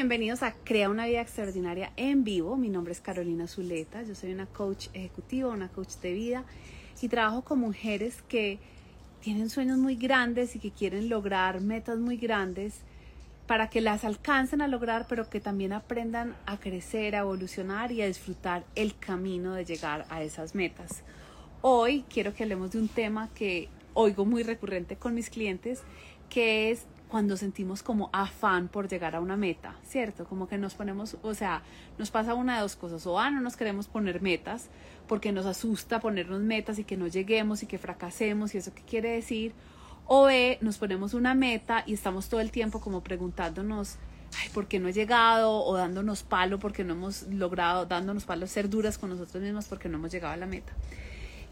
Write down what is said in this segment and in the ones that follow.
bienvenidos a Crea una vida extraordinaria en vivo. Mi nombre es Carolina Zuleta, yo soy una coach ejecutiva, una coach de vida y trabajo con mujeres que tienen sueños muy grandes y que quieren lograr metas muy grandes para que las alcancen a lograr, pero que también aprendan a crecer, a evolucionar y a disfrutar el camino de llegar a esas metas. Hoy quiero que hablemos de un tema que oigo muy recurrente con mis clientes, que es cuando sentimos como afán por llegar a una meta, ¿cierto? Como que nos ponemos, o sea, nos pasa una de dos cosas, o A, no nos queremos poner metas porque nos asusta ponernos metas y que no lleguemos y que fracasemos y eso qué quiere decir, o B, nos ponemos una meta y estamos todo el tiempo como preguntándonos, ay, ¿por qué no he llegado? O dándonos palo porque no hemos logrado, dándonos palo, ser duras con nosotros mismos porque no hemos llegado a la meta.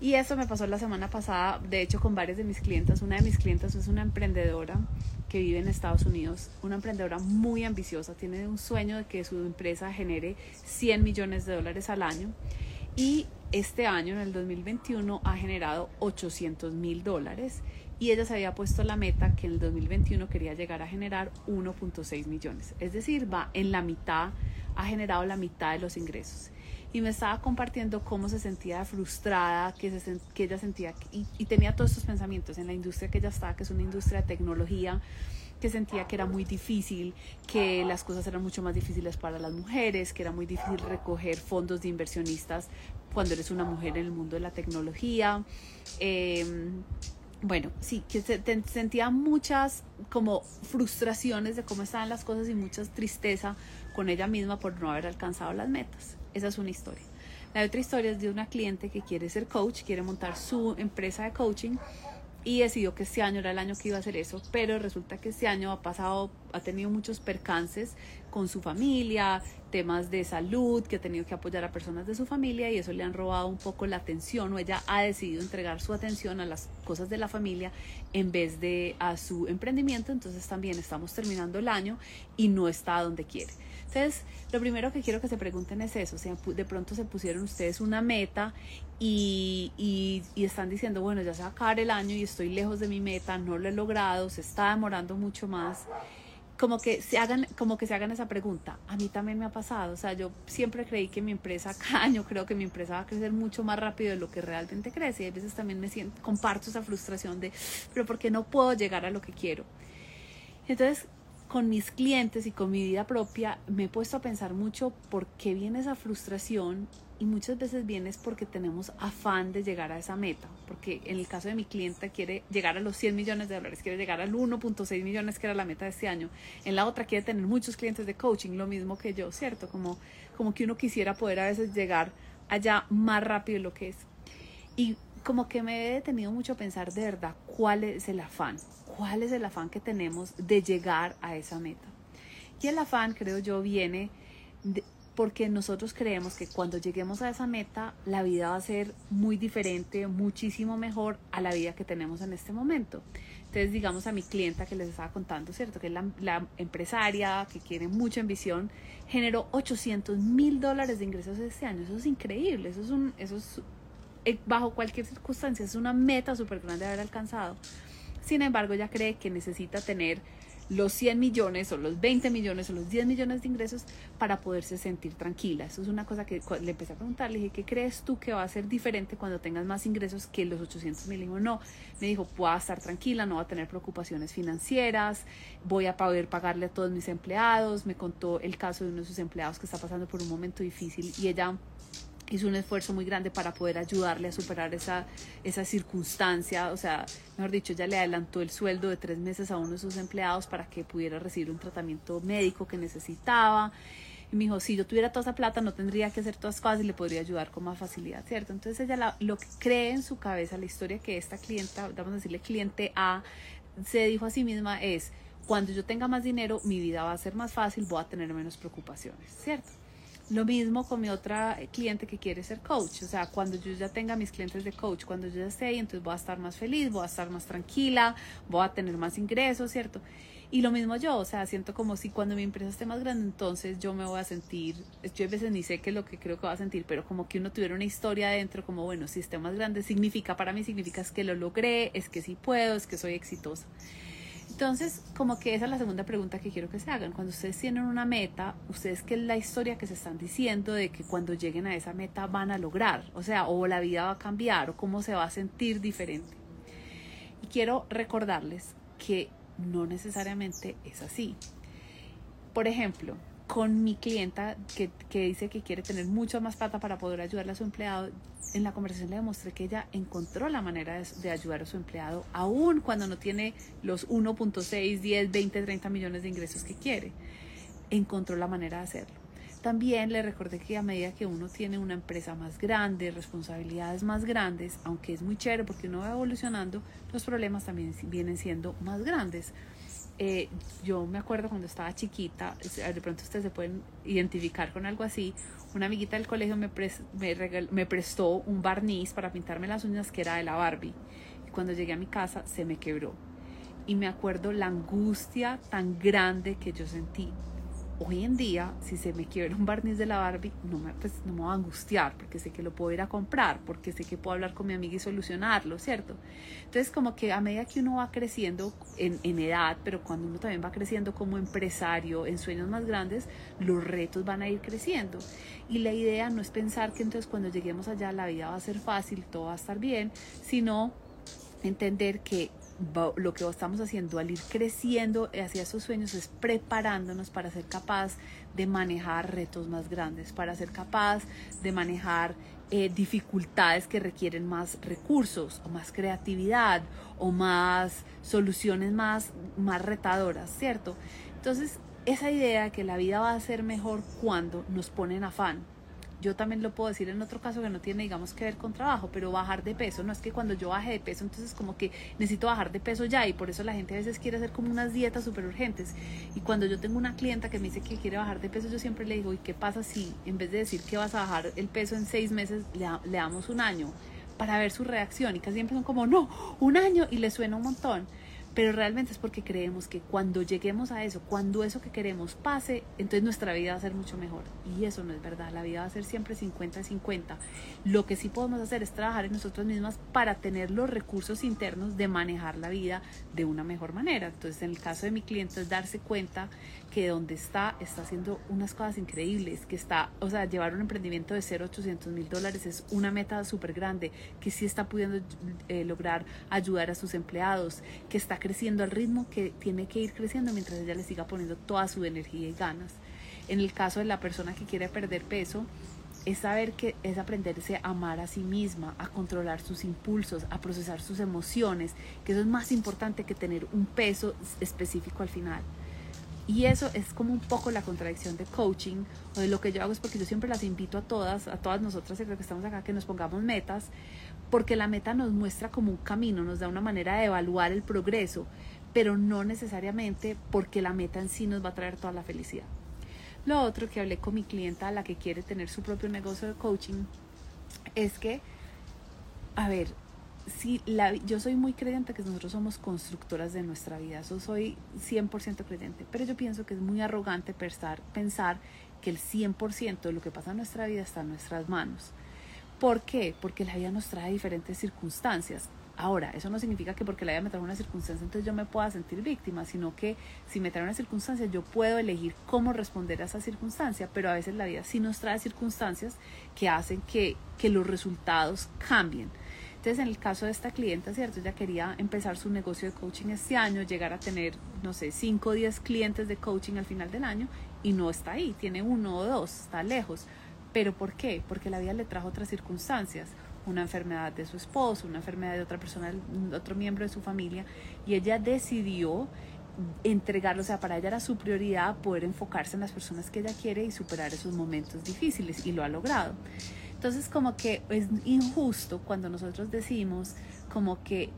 Y eso me pasó la semana pasada, de hecho, con varias de mis clientas. Una de mis clientas es una emprendedora que vive en Estados Unidos, una emprendedora muy ambiciosa, tiene un sueño de que su empresa genere 100 millones de dólares al año y este año, en el 2021, ha generado 800 mil dólares y ella se había puesto la meta que en el 2021 quería llegar a generar 1.6 millones. Es decir, va en la mitad, ha generado la mitad de los ingresos y me estaba compartiendo cómo se sentía frustrada, que, se, que ella sentía, y, tenía todos estos pensamientos en la industria que ella estaba, que es una industria de tecnología, que sentía que era muy difícil, que las cosas eran mucho más difíciles para las mujeres, que era muy difícil recoger fondos de inversionistas cuando eres una mujer en el mundo de la tecnología. Eh, bueno, sí, que se, sentía muchas como frustraciones de cómo estaban las cosas y mucha tristeza con ella misma por no haber alcanzado las metas. Esa es una historia. La otra historia es de una cliente que quiere ser coach, quiere montar su empresa de coaching y decidió que este año era el año que iba a hacer eso, pero resulta que este año ha pasado, ha tenido muchos percances con su familia, temas de salud, que ha tenido que apoyar a personas de su familia y eso le han robado un poco la atención o ella ha decidido entregar su atención a las cosas de la familia en vez de a su emprendimiento, entonces también estamos terminando el año y no está donde quiere. Entonces, lo primero que quiero que se pregunten es eso, o de pronto se pusieron ustedes una meta y, y, y, están diciendo, bueno, ya se va a acabar el año y estoy lejos de mi meta, no lo he logrado, se está demorando mucho más. Como que, se hagan, como que se hagan esa pregunta. A mí también me ha pasado. O sea, yo siempre creí que mi empresa, cada año creo que mi empresa va a crecer mucho más rápido de lo que realmente crece. Y a veces también me siento, comparto esa frustración de, pero ¿por qué no puedo llegar a lo que quiero? Entonces, con mis clientes y con mi vida propia me he puesto a pensar mucho por qué viene esa frustración y muchas veces viene es porque tenemos afán de llegar a esa meta, porque en el caso de mi cliente quiere llegar a los 100 millones de dólares, quiere llegar al 1.6 millones que era la meta de este año, en la otra quiere tener muchos clientes de coaching, lo mismo que yo, ¿cierto? Como, como que uno quisiera poder a veces llegar allá más rápido de lo que es. Y como que me he detenido mucho a pensar de verdad cuál es el afán, cuál es el afán que tenemos de llegar a esa meta. Y el afán, creo yo, viene porque nosotros creemos que cuando lleguemos a esa meta, la vida va a ser muy diferente, muchísimo mejor a la vida que tenemos en este momento. Entonces, digamos a mi clienta que les estaba contando, ¿cierto? Que es la, empresaria que tiene mucha ambición, generó 800 mil dólares de ingresos este año. Eso es increíble, eso es un, eso es eh, bajo cualquier circunstancia, es una meta súper grande de haber alcanzado. Sin embargo, ella cree que necesita tener los 100 millones o los 20 millones o los 10 millones de ingresos para poderse sentir tranquila. Eso es una cosa que le empecé a preguntar, le dije, ¿qué crees tú que va a ser diferente cuando tengas más ingresos que los 800 mil? no, me dijo, voy a estar tranquila, no voy a tener preocupaciones financieras, voy a poder pagarle a todos mis empleados. Me contó el caso de uno de sus empleados que está pasando por un momento difícil y ella hizo un esfuerzo muy grande para poder ayudarle a superar esa, esa circunstancia. O sea, mejor dicho, ya le adelantó el sueldo de tres meses a uno de sus empleados para que pudiera recibir un tratamiento médico que necesitaba. Y me dijo, si yo tuviera toda esa plata, no tendría que hacer todas las cosas y le podría ayudar con más facilidad, ¿cierto? Entonces ella lo que cree en su cabeza, la historia que esta clienta, vamos a decirle cliente A, se dijo a sí misma es, cuando yo tenga más dinero, mi vida va a ser más fácil, voy a tener menos preocupaciones, ¿cierto? Lo mismo con mi otra cliente que quiere ser coach. O sea, cuando yo ya tenga mis clientes de coach, cuando yo ya esté ahí, entonces voy a estar más feliz, voy a estar más tranquila, voy a tener más ingresos, ¿cierto? Y lo mismo yo, o sea, siento como si cuando mi empresa esté más grande, entonces yo me voy a sentir, yo a veces ni sé qué es lo que creo que va a sentir, pero como que uno tuviera una historia adentro, como bueno, si esté más grande, significa, para mí significa es que lo logré, es que sí puedo, es que soy exitosa. Entonces, como que esa es la segunda pregunta que quiero que se hagan. Cuando ustedes tienen una meta, ustedes qué es la historia que se están diciendo de que cuando lleguen a esa meta van a lograr, o sea, o la vida va a cambiar, o cómo se va a sentir diferente. Y quiero recordarles que no necesariamente es así. Por ejemplo, con mi clienta que, que, dice que quiere tener mucho más plata para poder ayudarle a su empleado, en la conversación le demostré que ella encontró la manera de, ayudar a su empleado, aún cuando no tiene los 1.6, 10, 20, 30 millones de ingresos que quiere. Encontró la manera de hacerlo. También le recordé que a medida que uno tiene una empresa más grande, responsabilidades más grandes, aunque es muy chévere porque uno va evolucionando, los problemas también vienen siendo más grandes. Eh, yo me acuerdo cuando estaba chiquita, de pronto ustedes se pueden identificar con algo así, una amiguita del colegio me, me, prestó un barniz para pintarme las uñas que era de la Barbie. Y cuando llegué a mi casa se me quebró. Y me acuerdo la angustia tan grande que yo sentí hoy en día, si se me quiebra un barniz de la Barbie, no me, pues, no me va a angustiar, porque sé que lo puedo ir a comprar, porque sé que puedo hablar con mi amiga y solucionarlo, ¿cierto? Entonces, como que a medida que uno va creciendo en, en edad, pero cuando uno también va creciendo como empresario, en sueños más grandes, los retos van a ir creciendo. Y la idea no es pensar que entonces cuando lleguemos allá la vida va a ser fácil, todo va a estar bien, sino entender que lo que estamos haciendo al ir creciendo hacia esos sueños es preparándonos para ser capaz de manejar retos más grandes, para ser capaz de manejar eh, dificultades que requieren más recursos o más creatividad o más soluciones más, más retadoras, ¿cierto? Entonces, esa idea de que la vida va a ser mejor cuando nos ponen afán, yo también lo puedo decir en otro caso que no tiene, digamos, que ver con trabajo, pero bajar de peso, no es que cuando yo baje de peso, entonces como que necesito bajar de peso ya y por eso la gente a veces quiere hacer como unas dietas súper urgentes. Y cuando yo tengo una clienta que me dice que quiere bajar de peso, yo siempre le digo, ¿y qué pasa si en vez de decir que vas a bajar el peso en seis meses, le, le damos un año? para ver su reacción y casi siempre son como, no, un año y le suena un montón pero realmente es porque creemos que cuando lleguemos a eso, cuando eso que queremos pase, entonces nuestra vida va a ser mucho mejor. Y eso no es verdad, la vida va a ser siempre 50-50. Lo que sí podemos hacer es trabajar en nosotros mismas para tener los recursos internos de manejar la vida de una mejor manera. Entonces, en el caso de mi cliente es darse cuenta que donde está, está haciendo unas cosas increíbles, que está, o sea, llevar un emprendimiento de 0 800 mil dólares es una meta súper grande, que sí está pudiendo eh, lograr ayudar a sus empleados, que está creciendo al ritmo que tiene que ir creciendo mientras ella le siga poniendo toda su energía y ganas. En el caso de la persona que quiere perder peso, es saber que es aprenderse a amar a sí misma, a controlar sus impulsos, a procesar sus emociones, que eso es más importante que tener un peso específico al final. Y eso es como un poco la contradicción de coaching o de lo que yo hago es porque yo siempre las invito a todas, a todas nosotras que estamos acá, que nos pongamos metas, porque la meta nos muestra como un camino, nos da una manera de evaluar el progreso, pero no necesariamente porque la meta en sí nos va a traer toda la felicidad. Lo otro que hablé con mi clienta, la que quiere tener su propio negocio de coaching, es que, a ver, sí, la, yo soy muy creyente que nosotros somos constructoras de nuestra vida, eso soy 100% creyente, pero yo pienso que es muy arrogante pensar, pensar que el 100% de lo que pasa en nuestra vida está en nuestras manos. ¿Por qué? Porque la vida nos trae diferentes circunstancias. Ahora, eso no significa que porque la vida me trae una circunstancia, entonces yo me pueda sentir víctima, sino que si me trae una circunstancia, yo puedo elegir cómo responder a esa circunstancia, pero a veces la vida sí nos trae circunstancias que hacen que, que los resultados cambien. Entonces, en el caso de esta clienta, ¿cierto? Ella quería empezar su negocio de coaching este año, llegar a tener, no sé, 5 o 10 clientes de coaching al final del año y no está ahí, tiene uno o dos, está lejos. ¿Pero por qué? Porque la vida le trajo otras circunstancias, una enfermedad de su esposo, una enfermedad de otra persona, otro miembro de su familia, y ella decidió entregarlo, o sea, para ella era su prioridad poder enfocarse en las personas que ella quiere y superar esos momentos difíciles, y lo ha logrado. Entonces como que es injusto cuando nosotros decimos como que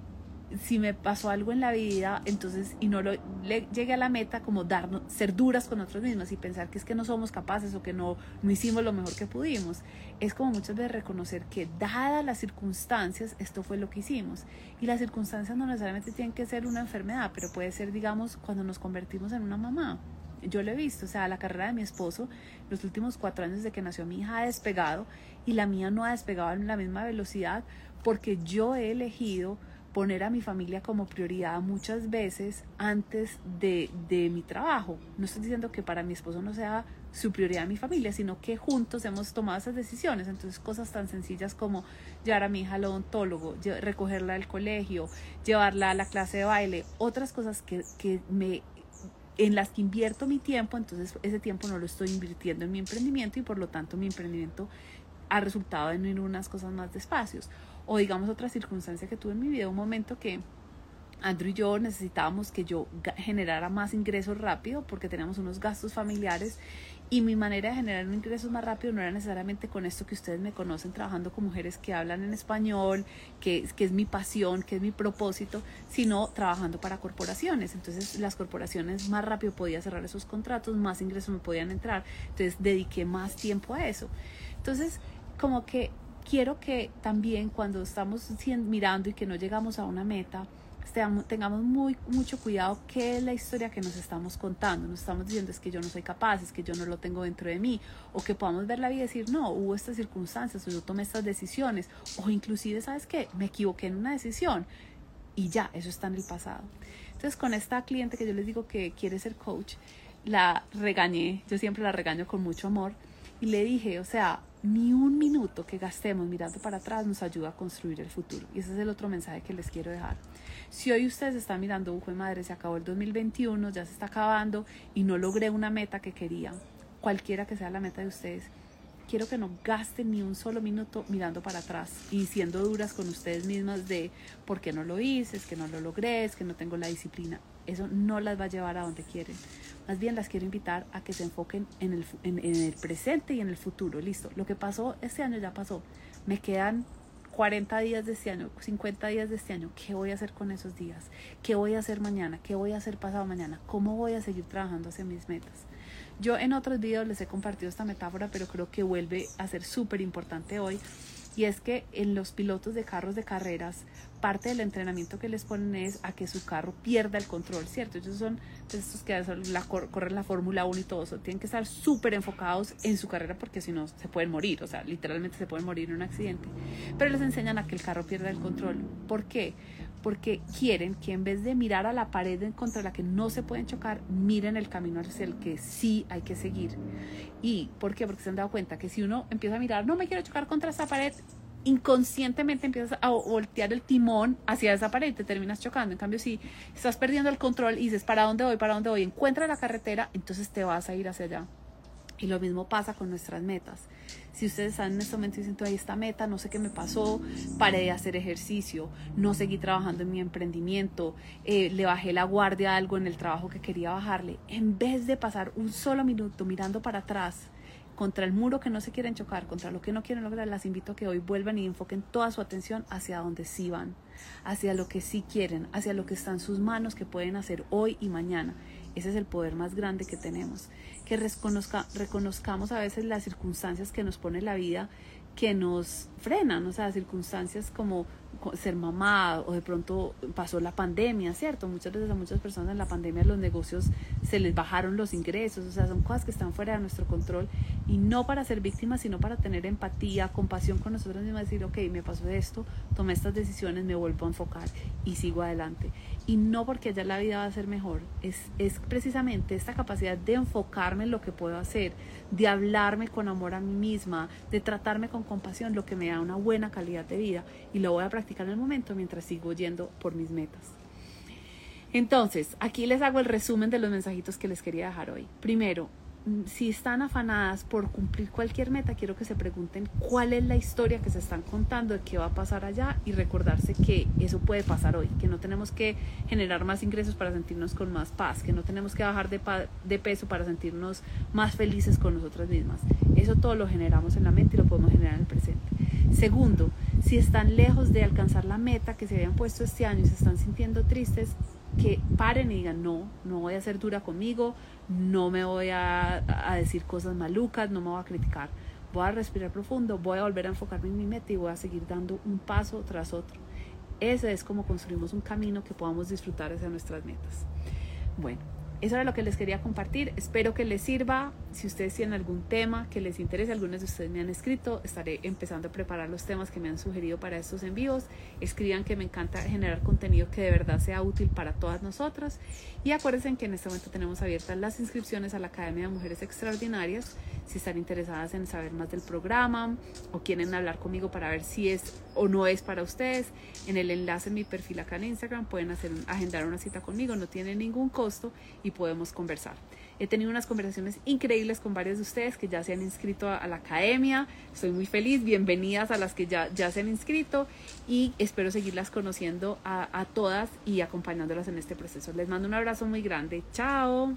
si me pasó algo en la vida, entonces, y no lo le, llegue a la meta, como darnos, ser duras con nosotros mismos y pensar que es que no somos capaces o que no, no hicimos lo mejor que pudimos. Es como muchas veces reconocer que, dadas las circunstancias, esto fue lo que hicimos. Y las circunstancias no necesariamente tienen que ser una enfermedad, pero puede ser, digamos, cuando nos convertimos en una mamá yo lo he visto, o sea, la carrera de mi esposo, los últimos cuatro años desde que nació mi hija ha despegado y la mía no ha despegado en la misma velocidad porque yo he elegido poner a mi familia como prioridad muchas veces antes de, de, mi trabajo. No estoy diciendo que para mi esposo no sea su prioridad mi familia, sino que juntos hemos tomado esas decisiones. Entonces cosas tan sencillas como llevar a mi hija al odontólogo, recogerla del colegio, llevarla a la clase de baile, otras cosas que, que me en las que invierto mi tiempo, entonces ese tiempo no lo estoy invirtiendo en mi emprendimiento y por lo tanto mi emprendimiento ha resultado en ir unas cosas más despacios. O digamos otra circunstancia que tuve en mi vida, un momento que Andrew y yo necesitábamos que yo generara más ingresos rápido porque teníamos unos gastos familiares y mi manera de generar un ingreso más rápido no era necesariamente con esto que ustedes me conocen trabajando con mujeres que hablan en español, que, que es mi pasión, que es mi propósito, sino trabajando para corporaciones. Entonces las corporaciones más rápido podía cerrar esos contratos, más ingresos me podían entrar. Entonces dediqué más tiempo a eso. Entonces como que quiero que también cuando estamos mirando y que no llegamos a una meta, tengamos muy, mucho cuidado qué es la historia que nos estamos contando. Nos estamos diciendo es que yo no soy capaz, es que yo no lo tengo dentro de mí, o que podamos ver la vida y decir, no, hubo estas circunstancias, o yo tomé estas decisiones, o inclusive, ¿sabes qué? Me equivoqué en una decisión y ya, eso está en el pasado. Entonces, con esta cliente que yo les digo que quiere ser coach, la regañé, yo siempre la regaño con mucho amor, y le dije, o sea, ni un minuto que gastemos mirando para atrás nos ayuda a construir el futuro. Y ese es el otro mensaje que les quiero dejar. Si hoy ustedes están mirando, ujo de madre, se acabó el 2021, ya se está acabando y no logré una meta que quería, cualquiera que sea la meta de ustedes, quiero que no gasten ni un solo minuto mirando para atrás y siendo duras con ustedes mismas de por qué no lo hice, es que no lo logré, es que no tengo la disciplina. Eso no las va a llevar a donde quieren. Más bien las quiero invitar a que se enfoquen en el, en, el presente y en el futuro. Listo, lo que pasó este año ya pasó. Me quedan 40 días de este año, 50 días de este año, ¿qué voy a hacer con esos días? ¿Qué voy a hacer mañana? ¿Qué voy a hacer pasado mañana? ¿Cómo voy a seguir trabajando hacia mis metas? Yo en otros videos les he compartido esta metáfora, pero creo que vuelve a ser súper importante hoy. Y es que en los pilotos de carros de carreras parte del entrenamiento que les ponen es a que su carro pierda el control, ¿cierto? Ellos son pues, estos que la, corren la Fórmula 1 y todo eso, tienen que estar súper enfocados en su carrera porque si no se pueden morir, o sea, literalmente se pueden morir en un accidente. Pero les enseñan a que el carro pierda el control. ¿Por qué? Porque quieren que en vez de mirar a la pared contra la que no se pueden chocar, miren el camino hacia el que sí hay que seguir. ¿Y por qué? Porque se han dado cuenta que si uno empieza a mirar, no me quiero chocar contra esa pared, inconscientemente empiezas a voltear el timón hacia esa pared y te terminas chocando. En cambio, si estás perdiendo el control y dices, ¿para dónde voy? ¿Para dónde voy? Encuentra la carretera, entonces te vas a ir hacia allá. Y lo mismo pasa con nuestras metas. Si ustedes están en este momento diciendo, ahí esta meta, no sé qué me pasó, paré de hacer ejercicio, no seguí trabajando en mi emprendimiento, eh, le bajé la guardia a algo en el trabajo que quería bajarle, en vez de pasar un solo minuto mirando para atrás, contra el muro que no se quieren chocar, contra lo que no quieren lograr, las invito a que hoy vuelvan y enfoquen toda su atención hacia donde sí van, hacia lo que sí quieren, hacia lo que está en sus manos que pueden hacer hoy y mañana. Ese es el poder más grande que tenemos. Que reconozcamos a veces las circunstancias que nos pone la vida, que nos frenan, o sea, circunstancias como ser mamá o de pronto pasó la pandemia, ¿cierto? Muchas veces a muchas personas en la pandemia los negocios se les bajaron los ingresos, o sea, son cosas que están fuera de nuestro control y no para ser víctimas, sino para tener empatía, compasión con nosotros mismos, decir, ok, me pasó esto, tomé estas decisiones, me vuelvo a enfocar y sigo adelante. Y no porque ya la vida va a ser mejor, es, es precisamente esta capacidad de enfocarme en lo que puedo hacer, de hablarme con amor a mí misma, de tratarme con compasión, lo que me da una buena calidad de vida y lo voy a practicar en el momento mientras sigo yendo por mis metas. Entonces, aquí les hago el resumen de los mensajitos que les quería dejar hoy. Primero, si están afanadas por cumplir cualquier meta, quiero que se pregunten cuál es la historia que se están contando de qué va a pasar allá y recordarse que eso puede pasar hoy, que no tenemos que generar más ingresos para sentirnos con más paz, que no tenemos que bajar de, de peso para sentirnos más felices con nosotras mismas. Eso todo lo generamos en la mente y lo podemos generar en el presente. Segundo, si están lejos de alcanzar la meta que se habían puesto este año y se están sintiendo tristes, que paren y digan, no, no voy a ser dura conmigo, no me voy a, decir cosas malucas, no me voy a criticar. Voy a respirar profundo, voy a volver a enfocarme en mi meta y voy a seguir dando un paso tras otro. Ese es como construimos un camino que podamos disfrutar hacia nuestras metas. Bueno, eso era lo que les quería compartir. Espero que les sirva. Si ustedes tienen algún tema que les interese, algunos de ustedes me han escrito, estaré empezando a preparar los temas que me han sugerido para estos envíos. Escriban que me encanta generar contenido que de verdad sea útil para todas nosotras. Y acuérdense que en este momento tenemos abiertas las inscripciones a la Academia de Mujeres Extraordinarias. Si están interesadas en saber más del programa o quieren hablar conmigo para ver si es o no es para ustedes, en el enlace en mi perfil acá en Instagram pueden hacer agendar una cita conmigo, no tiene ningún costo y podemos conversar. He tenido unas conversaciones increíbles con varios de ustedes que ya se han inscrito a, la academia. Estoy muy feliz. Bienvenidas a las que ya, ya se han inscrito y espero seguirlas conociendo a, a todas y acompañándolas en este proceso. Les mando un abrazo muy grande. Chao.